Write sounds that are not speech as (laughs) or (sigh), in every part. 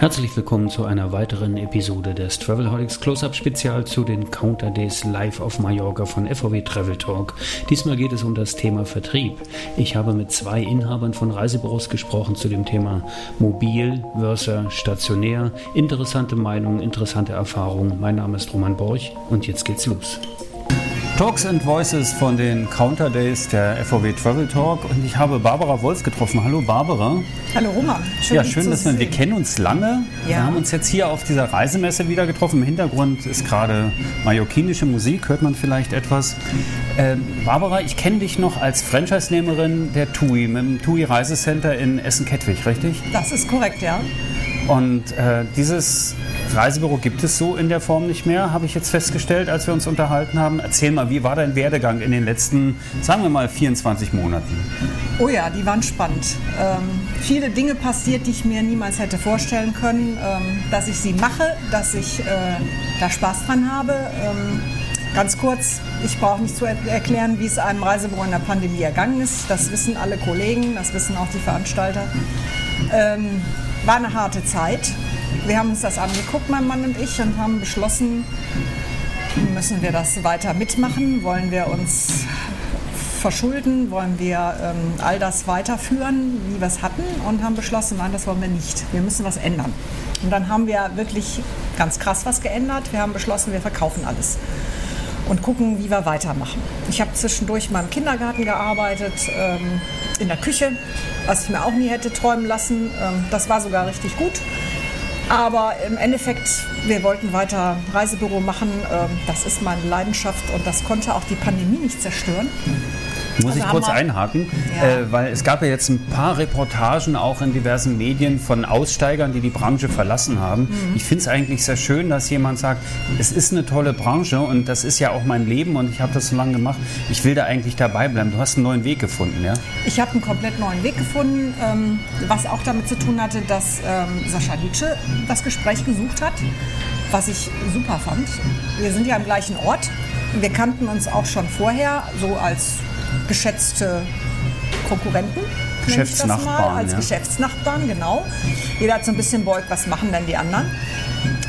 Herzlich willkommen zu einer weiteren Episode des Travelholics Close-Up Spezial zu den Counter Days live auf Mallorca von FVW Travel Talk. Diesmal geht es um das Thema Vertrieb. Ich habe mit zwei Inhabern von Reisebüros gesprochen zu dem Thema mobil versus stationär. Interessante Meinungen, interessante Erfahrungen. Mein Name ist Roman Borch und jetzt geht's los. Talks and Voices von den Counter Days der FOW Travel Talk und ich habe Barbara Wolf getroffen. Hallo Barbara. Hallo Roman. Schön, ja, schön, dass wir, wir kennen uns lange. Ja. Wir haben uns jetzt hier auf dieser Reisemesse wieder getroffen. Im Hintergrund ist gerade mallorquinische Musik, hört man vielleicht etwas. Äh, Barbara, ich kenne dich noch als Franchise-Nehmerin der TUI, mit dem TUI Reisecenter in Essen-Kettwig, richtig? Das ist korrekt, ja. Und äh, dieses Reisebüro gibt es so in der Form nicht mehr, habe ich jetzt festgestellt, als wir uns unterhalten haben. Erzähl mal, wie war dein Werdegang in den letzten, sagen wir mal, 24 Monaten? Oh ja, die waren spannend. Ähm, viele Dinge passiert, die ich mir niemals hätte vorstellen können, ähm, dass ich sie mache, dass ich äh, da Spaß dran habe. Ähm, ganz kurz, ich brauche nicht zu erklären, wie es einem Reisebüro in der Pandemie ergangen ist. Das wissen alle Kollegen, das wissen auch die Veranstalter. War eine harte Zeit. Wir haben uns das angeguckt, mein Mann und ich, und haben beschlossen, müssen wir das weiter mitmachen? Wollen wir uns verschulden? Wollen wir ähm, all das weiterführen, wie wir es hatten? Und haben beschlossen, nein, das wollen wir nicht. Wir müssen was ändern. Und dann haben wir wirklich ganz krass was geändert. Wir haben beschlossen, wir verkaufen alles und gucken, wie wir weitermachen. Ich habe zwischendurch mal im Kindergarten gearbeitet, ähm, in der Küche, was ich mir auch nie hätte träumen lassen. Ähm, das war sogar richtig gut. Aber im Endeffekt, wir wollten weiter Reisebüro machen. Ähm, das ist meine Leidenschaft und das konnte auch die Pandemie nicht zerstören. Muss ich kurz einhaken, ja. äh, weil es gab ja jetzt ein paar Reportagen auch in diversen Medien von Aussteigern, die die Branche verlassen haben. Mhm. Ich finde es eigentlich sehr schön, dass jemand sagt, es ist eine tolle Branche und das ist ja auch mein Leben und ich habe das so lange gemacht. Ich will da eigentlich dabei bleiben. Du hast einen neuen Weg gefunden, ja? Ich habe einen komplett neuen Weg gefunden, ähm, was auch damit zu tun hatte, dass ähm, Sascha Litsche das Gespräch gesucht hat, was ich super fand. Wir sind ja am gleichen Ort. Wir kannten uns auch schon vorher, so als geschätzte Konkurrenten. Geschäftsnachbarn. als ja. Geschäftsnachbarn, genau. Jeder hat so ein bisschen beugt, was machen denn die anderen.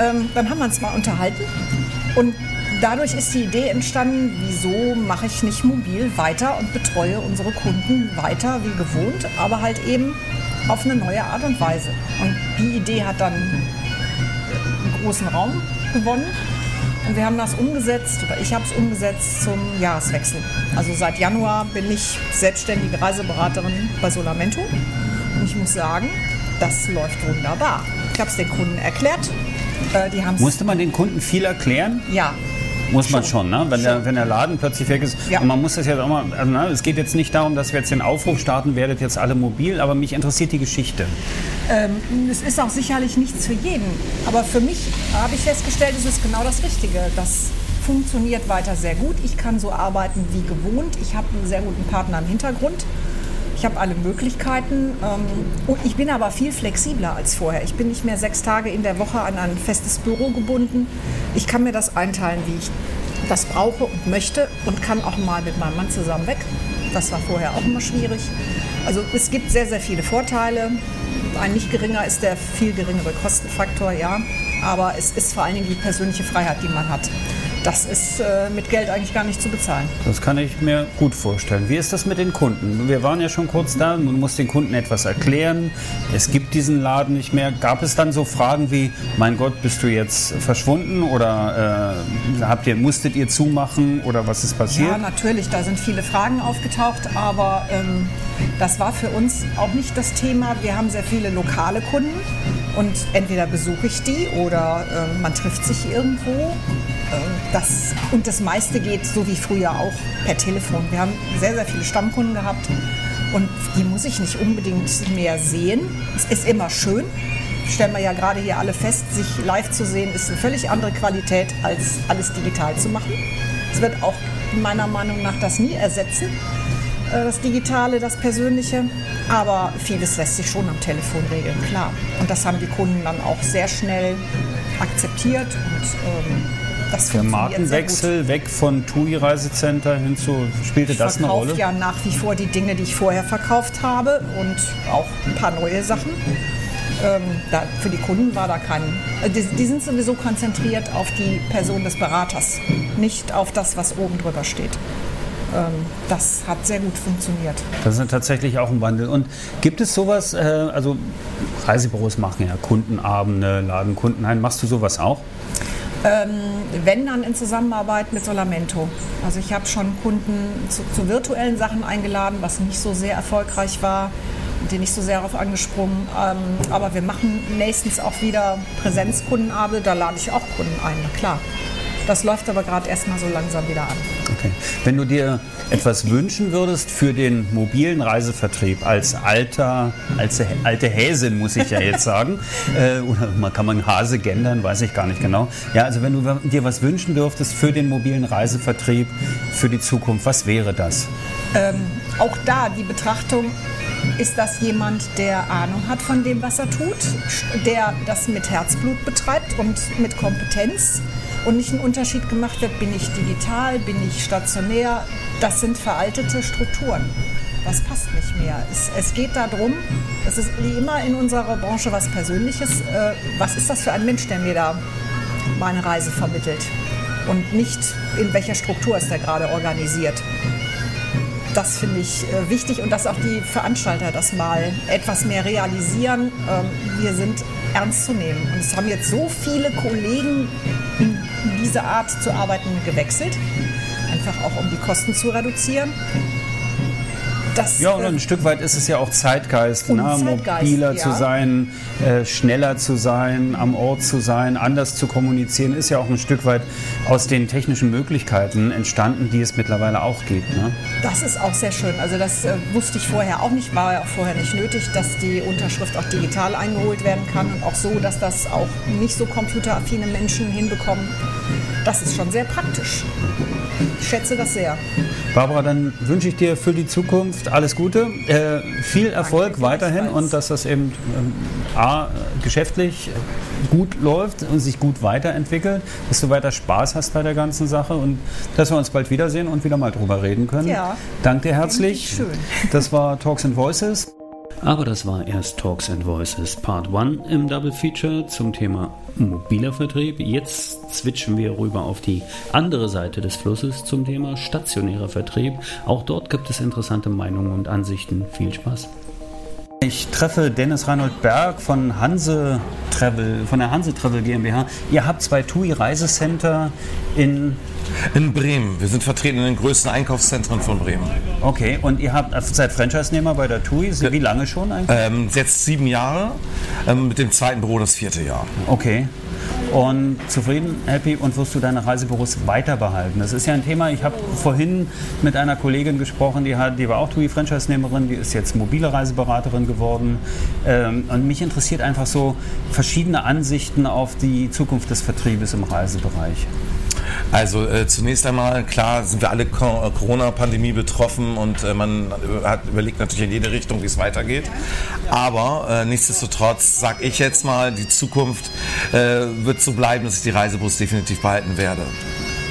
Ähm, dann haben wir uns mal unterhalten und dadurch ist die Idee entstanden, wieso mache ich nicht mobil weiter und betreue unsere Kunden weiter wie gewohnt, aber halt eben auf eine neue Art und Weise. Und die Idee hat dann einen großen Raum gewonnen. Und wir haben das umgesetzt, oder ich habe es umgesetzt zum Jahreswechsel. Also seit Januar bin ich selbstständige Reiseberaterin bei Solamento. Und ich muss sagen, das läuft wunderbar. Ich habe es den Kunden erklärt. Äh, die Musste man den Kunden viel erklären? Ja, muss man schon, ne? wenn, schon. Der, wenn der Laden plötzlich weg ist. Ja. Und man muss das jetzt auch mal, also, ne? es geht jetzt nicht darum, dass wir jetzt den Aufruf starten, werdet jetzt alle mobil, aber mich interessiert die Geschichte. Ähm, es ist auch sicherlich nichts für jeden. Aber für mich habe ich festgestellt, es ist genau das Richtige. Das funktioniert weiter sehr gut. Ich kann so arbeiten wie gewohnt. Ich habe einen sehr guten Partner im Hintergrund. Ich habe alle Möglichkeiten ähm, ich bin aber viel flexibler als vorher. Ich bin nicht mehr sechs Tage in der Woche an ein festes Büro gebunden. Ich kann mir das einteilen, wie ich das brauche und möchte und kann auch mal mit meinem Mann zusammen weg. Das war vorher auch immer schwierig. Also es gibt sehr, sehr viele Vorteile. Ein nicht geringer ist der viel geringere Kostenfaktor, ja. Aber es ist vor allen Dingen die persönliche Freiheit, die man hat das ist äh, mit Geld eigentlich gar nicht zu bezahlen. Das kann ich mir gut vorstellen. Wie ist das mit den Kunden? Wir waren ja schon kurz da, man muss den Kunden etwas erklären. Es gibt diesen Laden nicht mehr. Gab es dann so Fragen wie, mein Gott, bist du jetzt verschwunden oder äh, habt ihr, musstet ihr zumachen oder was ist passiert? Ja, natürlich, da sind viele Fragen aufgetaucht, aber ähm, das war für uns auch nicht das Thema. Wir haben sehr viele lokale Kunden und entweder besuche ich die oder äh, man trifft sich irgendwo das, und das meiste geht, so wie früher auch, per Telefon. Wir haben sehr, sehr viele Stammkunden gehabt und die muss ich nicht unbedingt mehr sehen. Es ist immer schön, stellen wir ja gerade hier alle fest, sich live zu sehen, ist eine völlig andere Qualität, als alles digital zu machen. Es wird auch meiner Meinung nach das nie ersetzen. äh, das Digitale, das Persönliche. Aber vieles lässt sich schon am Telefon regeln, klar. Und das haben die Kunden dann auch sehr schnell akzeptiert und ähm, das Der Markenwechsel weg von TUI Reisecenter hin zu, spielte ich das eine Rolle? Ich ja nach wie vor die Dinge, die ich vorher verkauft habe und auch ein paar neue Sachen. Ähm, da, für die Kunden war da kein. äh, Die, die sind sowieso konzentriert auf die Person des Beraters, nicht auf das, was oben drüber steht. Ähm, das hat sehr gut funktioniert. Das ist tatsächlich auch ein Wandel. Und gibt es sowas, äh, also Reisebüros machen ja Kundenabende, laden Kunden ein. Machst du sowas auch? Wenn dann in Zusammenarbeit mit Solamento. Also ich habe schon Kunden zu, zu virtuellen Sachen eingeladen, was nicht so sehr erfolgreich war die nicht so sehr darauf angesprungen. Ähm, aber wir machen nächstens auch wieder Präsenzkundenabende, da lade ich auch Kunden ein, na klar. Das läuft aber gerade erstmal so langsam wieder an. Okay. Wenn du dir etwas wünschen würdest für den mobilen Reisevertrieb als alter, als alte Häsin, muss ich ja jetzt (laughs) sagen, äh, oder man kann man Hase gendern, weiß ich gar nicht genau. Ja, also wenn du dir was wünschen dürftest für den mobilen Reisevertrieb für die Zukunft, was wäre das? Auch da die Betrachtung, ist das jemand, der Ahnung hat von dem, was er tut, der das mit Herzblut betreibt und mit Kompetenz und nicht ein Unterschied gemacht wird, bin ich digital, bin ich stationär. Das sind veraltete Strukturen. Das passt nicht mehr. Es, es geht darum, es ist wie immer in unserer Branche was Persönliches. Äh, was ist das für ein Mensch, der mir da meine Reise vermittelt? Und nicht, in welcher Struktur ist er gerade organisiert. Das finde ich äh, wichtig und dass auch die Veranstalter das mal etwas mehr realisieren. Ähm, wir sind ernst zu nehmen. Und es haben jetzt so viele Kollegen diese Art zu arbeiten gewechselt, einfach auch um die Kosten zu reduzieren. Das, Ja, und äh, ein Stück weit ist es ja auch Zeitgeist, ne? Zeitgeist, mobiler ja. zu sein, äh, schneller zu sein, am Ort zu sein, anders zu kommunizieren, ist ja auch ein Stück weit aus den technischen Möglichkeiten entstanden, die es mittlerweile auch gibt. Ne? Das ist auch sehr schön. Also das äh, wusste ich vorher auch nicht, war ja auch vorher nicht nötig, dass die Unterschrift auch digital eingeholt werden kann und auch so, dass das auch nicht so computeraffine Menschen hinbekommen. Das ist schon sehr praktisch. Ich schätze das sehr. Barbara, dann wünsche ich dir für die Zukunft alles Gute, äh, viel Erfolg weiterhin und dass das eben ähm, A, geschäftlich gut läuft und sich gut weiterentwickelt, dass du weiter Spaß hast bei der ganzen Sache und dass wir uns bald wiedersehen und wieder mal drüber reden können. Ja. Danke dir herzlich. Schön. Das war Talks and Voices. Aber das war erst Talks and Voices Part 1 im Double Feature zum Thema mobiler Vertrieb. Jetzt switchen wir rüber auf die andere Seite des Flusses zum Thema stationärer Vertrieb. Auch dort gibt es interessante Meinungen und Ansichten. Viel Spaß. Ich treffe Dennis Reinhold Berg von Hanse Travel, von der Hanse Travel GmbH. Ihr habt zwei TUI Reisecenter in In Bremen. Wir sind vertreten in den größten Einkaufszentren von Bremen. Okay, und ihr habt seid Franchise-Nehmer bei der TUI. Wie lange schon eigentlich? Ähm, jetzt sieben Jahre, ähm, mit dem zweiten Büro das vierte Jahr. Okay. Und zufrieden, happy und wirst du deine Reisebüros weiter behalten? Das ist ja ein Thema. Ich habe vorhin mit einer Kollegin gesprochen, die, hat, die war auch TUI-Franchise-Nehmerin, die ist jetzt mobile Reiseberaterin geworden. Ähm, und mich interessiert einfach so verschiedene Ansichten auf die Zukunft des Vertriebes im Reisebereich. Also äh, zunächst einmal, klar, sind wir alle äh, Corona-Pandemie betroffen und äh, man hat überlegt natürlich in jede Richtung, wie es weitergeht. Aber äh, nichtsdestotrotz sage ich jetzt mal, die Zukunft äh, wird so bleiben, dass ich die Reisebus definitiv behalten werde.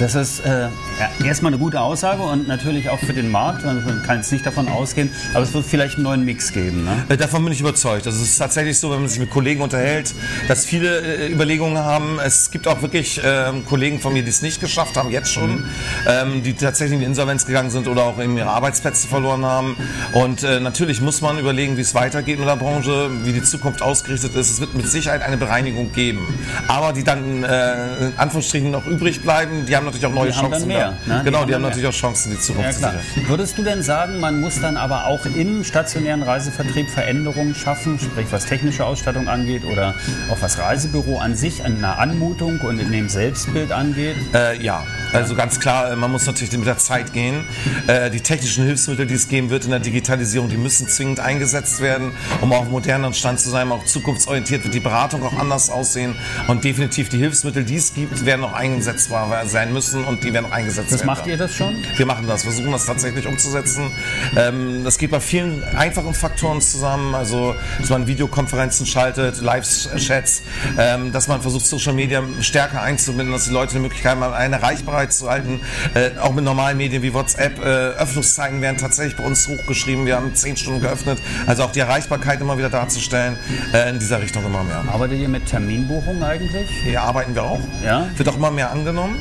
Das ist äh, ja, erstmal eine gute Aussage und natürlich auch für den Markt. Man kann jetzt nicht davon ausgehen, aber es wird vielleicht einen neuen Mix geben. Ne? Äh, Davon bin ich überzeugt. Also es ist tatsächlich so, wenn man sich mit Kollegen unterhält, dass viele äh, Überlegungen haben. Es gibt auch wirklich ähm, Kollegen von mir, die es nicht geschafft haben, jetzt schon, ähm, die tatsächlich in die Insolvenz gegangen sind oder auch eben ihre Arbeitsplätze verloren haben. Und äh, natürlich muss man überlegen, wie es weitergeht in der Branche, wie die Zukunft ausgerichtet ist. Es wird mit Sicherheit eine Bereinigung geben. Aber die dann äh, in Anführungsstrichen noch übrig bleiben, die haben natürlich auch neue Die haben Chancen. mehr, ne? Die Genau, haben die dann haben natürlich auch Chancen, die Zukunft Ja, zu sichern. Würdest du denn sagen, man muss dann aber auch im stationären Reisevertrieb Veränderungen schaffen, sprich was technische Ausstattung angeht oder auch was Reisebüro an sich, an einer Anmutung und in dem Selbstbild angeht? Äh, ja, also ganz klar, äh, man muss natürlich mit der Zeit gehen. Äh, die technischen Hilfsmittel, die es geben wird in der Digitalisierung, die müssen zwingend eingesetzt werden, um auf einem moderneren Stand zu sein. Auch zukunftsorientiert wird die Beratung auch anders aussehen. Und definitiv die Hilfsmittel, die es gibt, werden auch einsetzbar sein müssen. Müssen und die werden auch eingesetzt Das werden. macht ihr das schon? Wir machen das, versuchen das tatsächlich umzusetzen. Ähm, das geht bei vielen einfachen Faktoren zusammen, also dass man Videokonferenzen schaltet, Live-Chats, ähm, dass man versucht Social Media stärker einzubinden, dass die Leute die Möglichkeit haben, eine Reichbarkeit zu halten, äh, auch mit normalen Medien wie WhatsApp. Äh, Öffnungszeiten werden tatsächlich bei uns hochgeschrieben, wir haben zehn Stunden geöffnet, also auch die Erreichbarkeit immer wieder darzustellen, äh, in dieser Richtung immer mehr. Arbeitet ihr mit Terminbuchung eigentlich? Hier arbeiten wir auch. Ja? Wird auch immer mehr angenommen.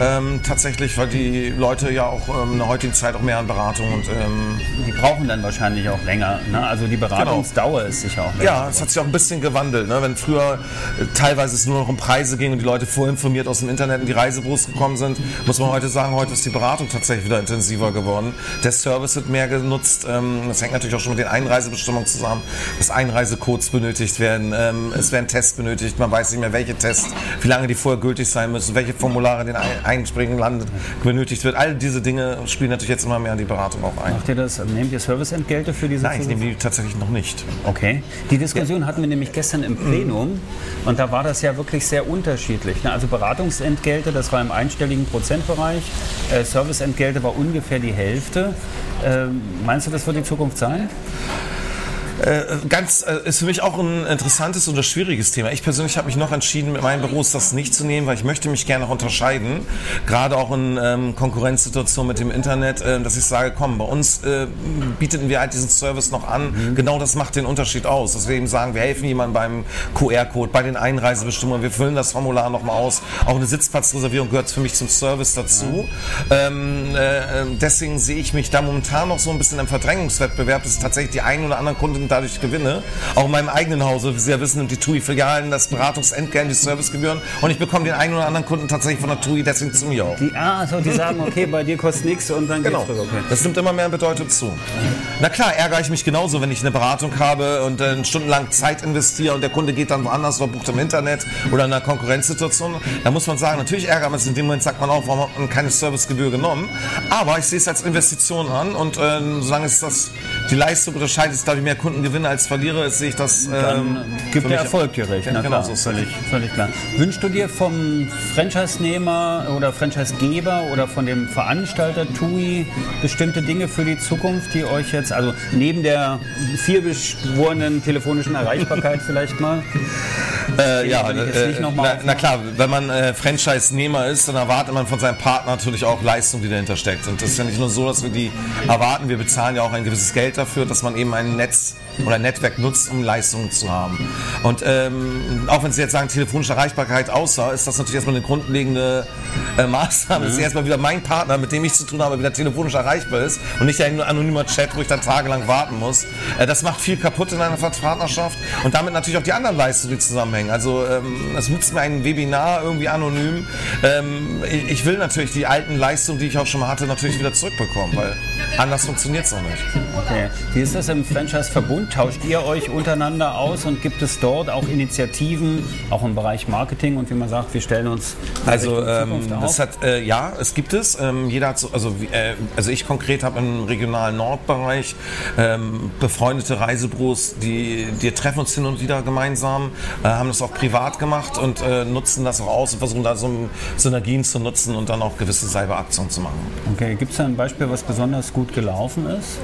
Ähm, tatsächlich, weil die Leute ja auch ähm, in der heutigen Zeit auch mehr an Beratung und ähm, Die brauchen dann wahrscheinlich auch länger. Ne? Also die Beratungsdauer ist sicher auch länger. ja, es hat sich auch ein bisschen gewandelt. Ne? Wenn früher äh, teilweise es nur noch um Preise ging und die Leute vorinformiert aus dem Internet in die Reisebüros gekommen sind, muss man heute sagen, heute ist die Beratung tatsächlich wieder intensiver geworden. Der Service wird mehr genutzt. Ähm, das hängt natürlich auch schon mit den Einreisebestimmungen zusammen, dass Einreisecodes benötigt werden. Ähm, es werden Tests benötigt. Man weiß nicht mehr, welche Tests, wie lange die vorher gültig sein müssen, welche Formulare den Ein- Einspringen Land benötigt wird. All diese Dinge spielen natürlich jetzt immer mehr in die Beratung auch ein. Macht ihr das, nehmt ihr Serviceentgelte für diese Nein, ich nehme die tatsächlich noch nicht. Okay. Die Diskussion hatten wir nämlich gestern im Plenum und da war das ja wirklich sehr unterschiedlich. ne? Also Beratungsentgelte, das war im einstelligen Prozentbereich, äh, Serviceentgelte war ungefähr die Hälfte. Ähm, meinst du, das wird die Zukunft sein? Ganz äh, ist für mich auch ein interessantes und ein schwieriges Thema. Ich persönlich habe mich noch entschieden, mit meinen Büros das nicht zu nehmen, weil ich möchte mich gerne auch unterscheiden, gerade auch in ähm, Konkurrenzsituationen mit dem Internet, äh, dass ich sage, komm, bei uns äh, bieten wir halt diesen Service noch an. Genau das macht den Unterschied aus, dass wir eben sagen, wir helfen jemandem beim QR-Code, bei den Einreisebestimmungen, wir füllen das Formular nochmal aus. Auch eine Sitzplatzreservierung gehört für mich zum Service dazu. Ähm, äh, deswegen sehe ich mich da momentan noch so ein bisschen im Verdrängungswettbewerb, dass tatsächlich die einen oder anderen Kunden dadurch gewinne. Auch in meinem eigenen Hause, wie Sie ja wissen, nimmt die TUI-Filialen das Beratungsentgelt, die Servicegebühren und ich bekomme den einen oder anderen Kunden tatsächlich von der TUI deswegen zu mir auch. Die, ah, so, die sagen, okay, bei dir kostet nichts und dann Genau. geht's rüber. Okay. Das nimmt immer mehr Bedeutung zu. Na klar, ärgere ich mich genauso, wenn ich eine Beratung habe und äh, stundenlang Zeit investiere und der Kunde geht dann woanders oder bucht im Internet oder in einer Konkurrenzsituation. Da muss man sagen, natürlich ärgert man sich. In dem Moment sagt man auch, warum hat man keine Servicegebühr genommen. Aber ich sehe es als Investition an und äh, solange es das, die Leistung unterscheidet, dass ich mehr Kunden gewinne als verliere, sehe ich das. Ähm, Dann gibt für der Erfolg dir recht. Na genau, klar, so ist völlig, völlig klar. Wünschst du dir vom Franchise-Nehmer oder Franchise-Geber oder von dem Veranstalter TUI bestimmte Dinge für die Zukunft, die euch jetzt, also neben der vielbeschworenen telefonischen Erreichbarkeit (laughs) vielleicht mal? Äh, ja, äh, na, na klar, wenn man äh, Franchise-Nehmer ist, dann erwartet man von seinem Partner natürlich auch Leistung, die dahinter steckt. Und das ist ja nicht nur so, dass wir die erwarten, wir bezahlen ja auch ein gewisses Geld dafür, dass man eben ein Netz oder ein Netzwerk nutzt, um Leistungen zu haben. Und ähm, auch wenn Sie jetzt sagen, telefonische Erreichbarkeit außer, ist das natürlich erstmal eine grundlegende äh, Maßnahme. Das ist erstmal wieder mein Partner, mit dem ich zu tun habe, wieder telefonisch erreichbar ist und nicht ein anonymer Chat, wo ich dann tagelang warten muss. Äh, das macht viel kaputt in einer Partnerschaft und damit natürlich auch die anderen Leistungen, die zusammenhängen. Also ähm, es nützt mir ein Webinar irgendwie anonym. Ähm, ich, ich will natürlich die alten Leistungen, die ich auch schon mal hatte, natürlich wieder zurückbekommen, weil anders funktioniert es noch nicht. Okay. Wie ist das im Franchise-Verbund? Tauscht ihr euch untereinander aus und gibt es dort auch Initiativen, auch im Bereich Marketing und wie man sagt, wir stellen uns Also ähm, das hat äh, ja, es gibt es. Ähm, jeder hat so, also äh, also ich konkret habe im regionalen Nordbereich ähm, befreundete Reisebüros, die die treffen uns hin und wieder gemeinsam, äh, haben das auch privat gemacht und äh, nutzen das auch aus und versuchen da so Synergien zu nutzen und dann auch gewisse Cyberaktionen zu machen. Okay, gibt es da ein Beispiel, was besonders gut gelaufen ist?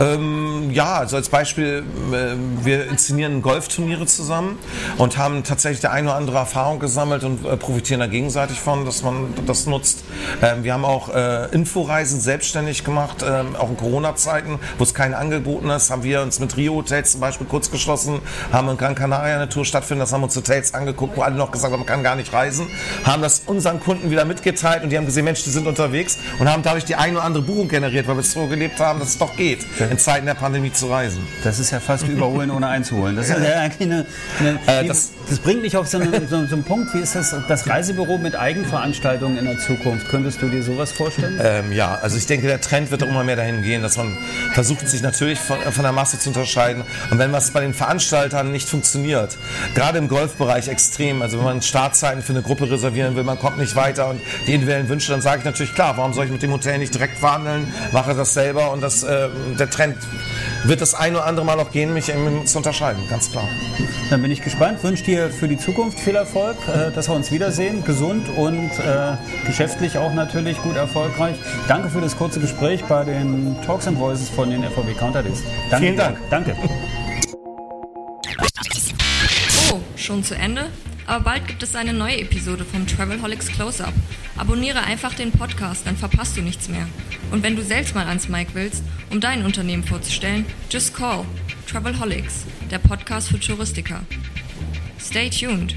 Ähm, ja, also als Beispiel, äh, wir inszenieren Golfturniere zusammen und haben tatsächlich der eine oder andere Erfahrung gesammelt und äh, profitieren da gegenseitig von, dass man das nutzt. Ähm, wir haben auch äh, Inforeisen selbstständig gemacht, ähm, auch in Corona-Zeiten, wo es keine angeboten ist, haben wir uns mit Rio Hotels zum Beispiel kurz geschlossen, haben in Gran Canaria eine Tour stattfinden, das haben uns Hotels angeguckt, wo alle noch gesagt haben, man kann gar nicht reisen, haben das unseren Kunden wieder mitgeteilt und die haben gesehen, Mensch, die sind unterwegs und haben dadurch die eine oder andere Buchung generiert, weil wir es so gelebt haben, dass es doch geht, in Zeiten der Pandemie zu reisen. Das ist ja fast überholen ohne einzuholen. Das (laughs) eine, eine Äh, wie- das- das, bringt mich auf so einen, so, so einen Punkt. Wie ist das, das Reisebüro mit Eigenveranstaltungen in der Zukunft? Könntest du dir sowas vorstellen? Ähm, ja, also ich denke, der Trend wird auch immer mehr dahin gehen, dass man versucht, sich natürlich von, von der Masse zu unterscheiden. Und wenn was bei den Veranstaltern nicht funktioniert, gerade im Golfbereich extrem, also wenn man Startzeiten für eine Gruppe reservieren will, man kommt nicht weiter und die individuellen Wünsche, dann sage ich natürlich, klar, warum soll ich mit dem Hotel nicht direkt verhandeln, mache das selber und das, äh, der Trend wird das ein oder andere Mal Mal auch gehen, mich eben zu unterscheiden, ganz klar. Dann bin ich gespannt, wünsche dir für die Zukunft viel Erfolg, äh, dass wir uns wiedersehen, gesund und äh, geschäftlich auch natürlich gut erfolgreich. Danke für das kurze Gespräch bei den Talks and Voices von den FVW Counter Days. Danke Vielen Dank. Danke. Oh, schon zu Ende? Aber bald gibt es eine neue Episode vom Travelholics Close-Up. Abonniere einfach den Podcast, dann verpasst du nichts mehr. Und wenn du selbst mal ans Mic willst, um dein Unternehmen vorzustellen, just call Travelholics, der Podcast für Touristiker. Stay tuned.